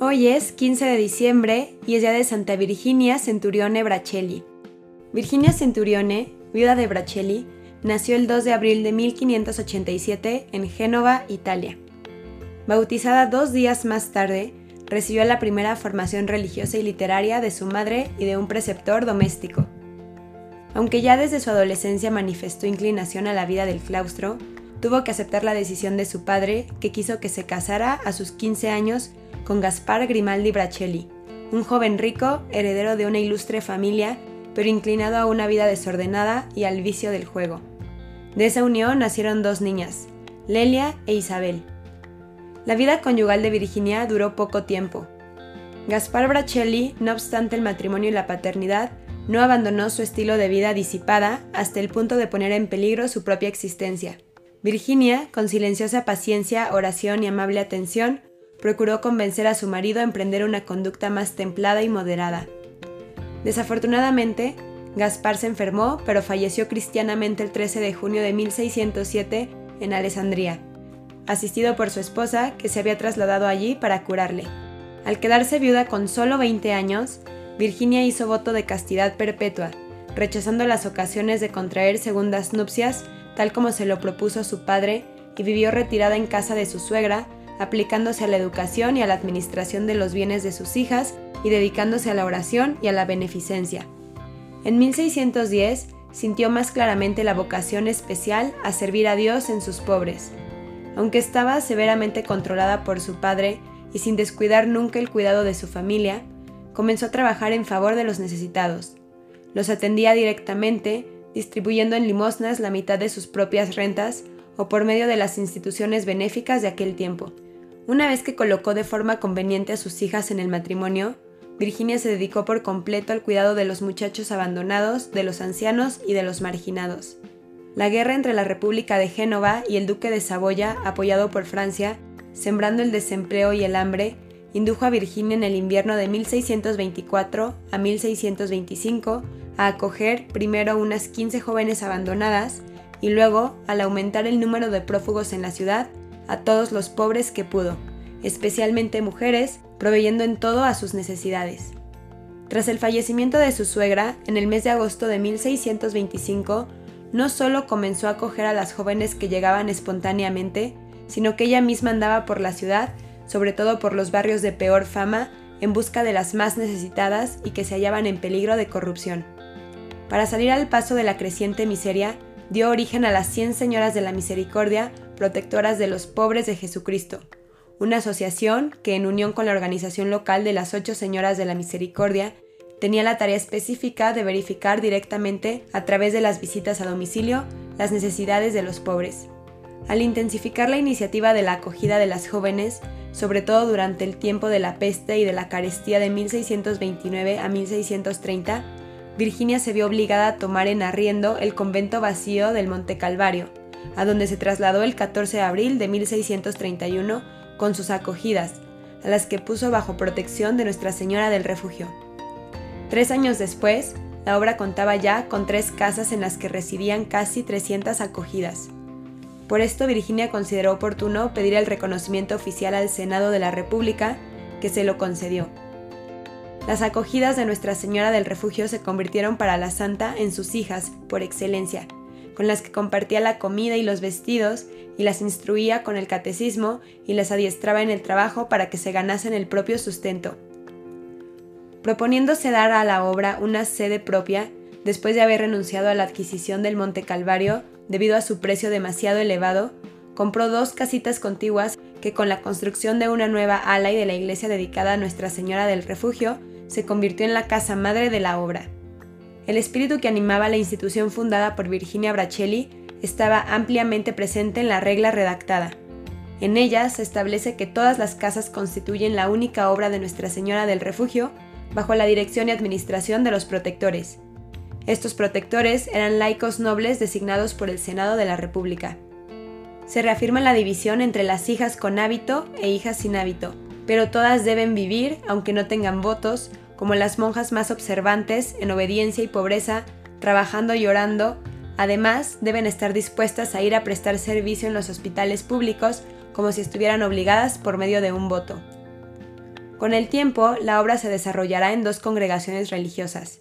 Hoy es 15 de diciembre y es día de Santa Virginia Centurione Bracelli. Virginia Centurione, viuda de Bracelli, nació el 2 de abril de 1587 en Génova, Italia. Bautizada dos días más tarde, recibió la primera formación religiosa y literaria de su madre y de un preceptor doméstico. Aunque ya desde su adolescencia manifestó inclinación a la vida del claustro, tuvo que aceptar la decisión de su padre, que quiso que se casara a sus 15 años con Gaspar Grimaldi Bracelli, un joven rico, heredero de una ilustre familia, pero inclinado a una vida desordenada y al vicio del juego. De esa unión nacieron dos niñas, Lelia e Isabel. La vida conyugal de Virginia duró poco tiempo. Gaspar Bracelli, no obstante el matrimonio y la paternidad, no abandonó su estilo de vida disipada hasta el punto de poner en peligro su propia existencia. Virginia, con silenciosa paciencia, oración y amable atención, procuró convencer a su marido a emprender una conducta más templada y moderada. Desafortunadamente, Gaspar se enfermó, pero falleció cristianamente el 13 de junio de 1607 en Alessandría, asistido por su esposa, que se había trasladado allí para curarle. Al quedarse viuda con solo 20 años, Virginia hizo voto de castidad perpetua, rechazando las ocasiones de contraer segundas nupcias tal como se lo propuso su padre, y vivió retirada en casa de su suegra, aplicándose a la educación y a la administración de los bienes de sus hijas y dedicándose a la oración y a la beneficencia. En 1610 sintió más claramente la vocación especial a servir a Dios en sus pobres. Aunque estaba severamente controlada por su padre y sin descuidar nunca el cuidado de su familia, comenzó a trabajar en favor de los necesitados. Los atendía directamente distribuyendo en limosnas la mitad de sus propias rentas o por medio de las instituciones benéficas de aquel tiempo. Una vez que colocó de forma conveniente a sus hijas en el matrimonio, Virginia se dedicó por completo al cuidado de los muchachos abandonados, de los ancianos y de los marginados. La guerra entre la República de Génova y el Duque de Saboya, apoyado por Francia, sembrando el desempleo y el hambre, indujo a Virginia en el invierno de 1624 a 1625 a acoger primero unas 15 jóvenes abandonadas y luego, al aumentar el número de prófugos en la ciudad, a todos los pobres que pudo, especialmente mujeres, proveyendo en todo a sus necesidades. Tras el fallecimiento de su suegra, en el mes de agosto de 1625, no solo comenzó a acoger a las jóvenes que llegaban espontáneamente, sino que ella misma andaba por la ciudad, sobre todo por los barrios de peor fama, en busca de las más necesitadas y que se hallaban en peligro de corrupción. Para salir al paso de la creciente miseria, dio origen a las 100 Señoras de la Misericordia, protectoras de los pobres de Jesucristo, una asociación que, en unión con la organización local de las Ocho Señoras de la Misericordia, tenía la tarea específica de verificar directamente, a través de las visitas a domicilio, las necesidades de los pobres. Al intensificar la iniciativa de la acogida de las jóvenes, sobre todo durante el tiempo de la peste y de la carestía de 1629 a 1630, Virginia se vio obligada a tomar en arriendo el convento vacío del Monte Calvario, a donde se trasladó el 14 de abril de 1631 con sus acogidas, a las que puso bajo protección de Nuestra Señora del Refugio. Tres años después, la obra contaba ya con tres casas en las que residían casi 300 acogidas. Por esto Virginia consideró oportuno pedir el reconocimiento oficial al Senado de la República, que se lo concedió. Las acogidas de Nuestra Señora del Refugio se convirtieron para la santa en sus hijas, por excelencia, con las que compartía la comida y los vestidos, y las instruía con el catecismo y las adiestraba en el trabajo para que se ganasen el propio sustento. Proponiéndose dar a la obra una sede propia, después de haber renunciado a la adquisición del Monte Calvario debido a su precio demasiado elevado, compró dos casitas contiguas que con la construcción de una nueva ala y de la iglesia dedicada a Nuestra Señora del Refugio se convirtió en la casa madre de la obra. El espíritu que animaba la institución fundada por Virginia Bracelli estaba ampliamente presente en la regla redactada. En ella se establece que todas las casas constituyen la única obra de Nuestra Señora del Refugio bajo la dirección y administración de los protectores. Estos protectores eran laicos nobles designados por el Senado de la República. Se reafirma la división entre las hijas con hábito e hijas sin hábito, pero todas deben vivir, aunque no tengan votos, como las monjas más observantes, en obediencia y pobreza, trabajando y orando. Además, deben estar dispuestas a ir a prestar servicio en los hospitales públicos como si estuvieran obligadas por medio de un voto. Con el tiempo, la obra se desarrollará en dos congregaciones religiosas.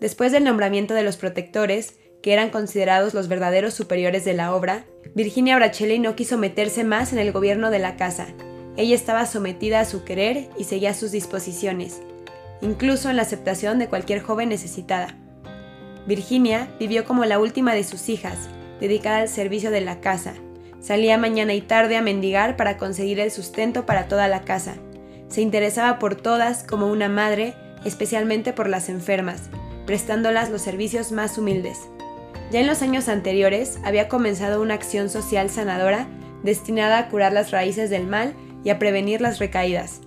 Después del nombramiento de los protectores, que eran considerados los verdaderos superiores de la obra, Virginia Brachelli no quiso meterse más en el gobierno de la casa. Ella estaba sometida a su querer y seguía sus disposiciones, incluso en la aceptación de cualquier joven necesitada. Virginia vivió como la última de sus hijas, dedicada al servicio de la casa. Salía mañana y tarde a mendigar para conseguir el sustento para toda la casa. Se interesaba por todas como una madre, especialmente por las enfermas, prestándolas los servicios más humildes. Ya en los años anteriores había comenzado una acción social sanadora destinada a curar las raíces del mal y a prevenir las recaídas.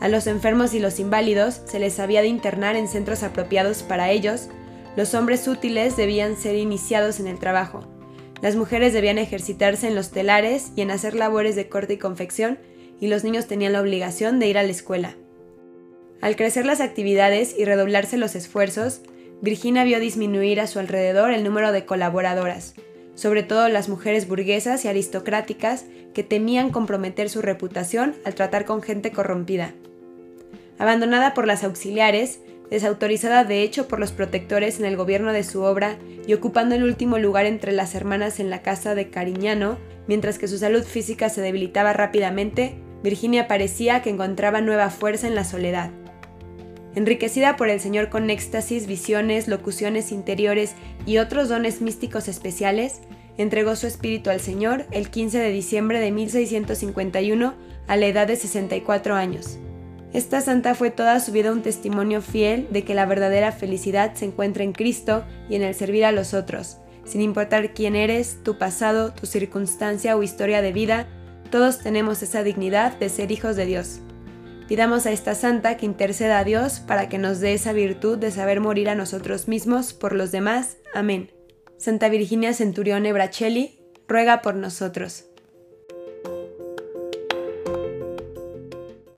A los enfermos y los inválidos se les había de internar en centros apropiados para ellos, los hombres útiles debían ser iniciados en el trabajo, las mujeres debían ejercitarse en los telares y en hacer labores de corte y confección, y los niños tenían la obligación de ir a la escuela. Al crecer las actividades y redoblarse los esfuerzos, Virginia vio disminuir a su alrededor el número de colaboradoras, sobre todo las mujeres burguesas y aristocráticas que temían comprometer su reputación al tratar con gente corrompida. Abandonada por las auxiliares, desautorizada de hecho por los protectores en el gobierno de su obra y ocupando el último lugar entre las hermanas en la casa de Cariñano, mientras que su salud física se debilitaba rápidamente, Virginia parecía que encontraba nueva fuerza en la soledad. Enriquecida por el Señor con éxtasis, visiones, locuciones interiores y otros dones místicos especiales, entregó su espíritu al Señor el 15 de diciembre de 1651 a la edad de 64 años. Esta santa fue toda su vida un testimonio fiel de que la verdadera felicidad se encuentra en Cristo y en el servir a los otros. Sin importar quién eres, tu pasado, tu circunstancia o historia de vida, todos tenemos esa dignidad de ser hijos de Dios. Pidamos a esta santa que interceda a Dios para que nos dé esa virtud de saber morir a nosotros mismos por los demás. Amén. Santa Virginia Centurione Brachelli, ruega por nosotros.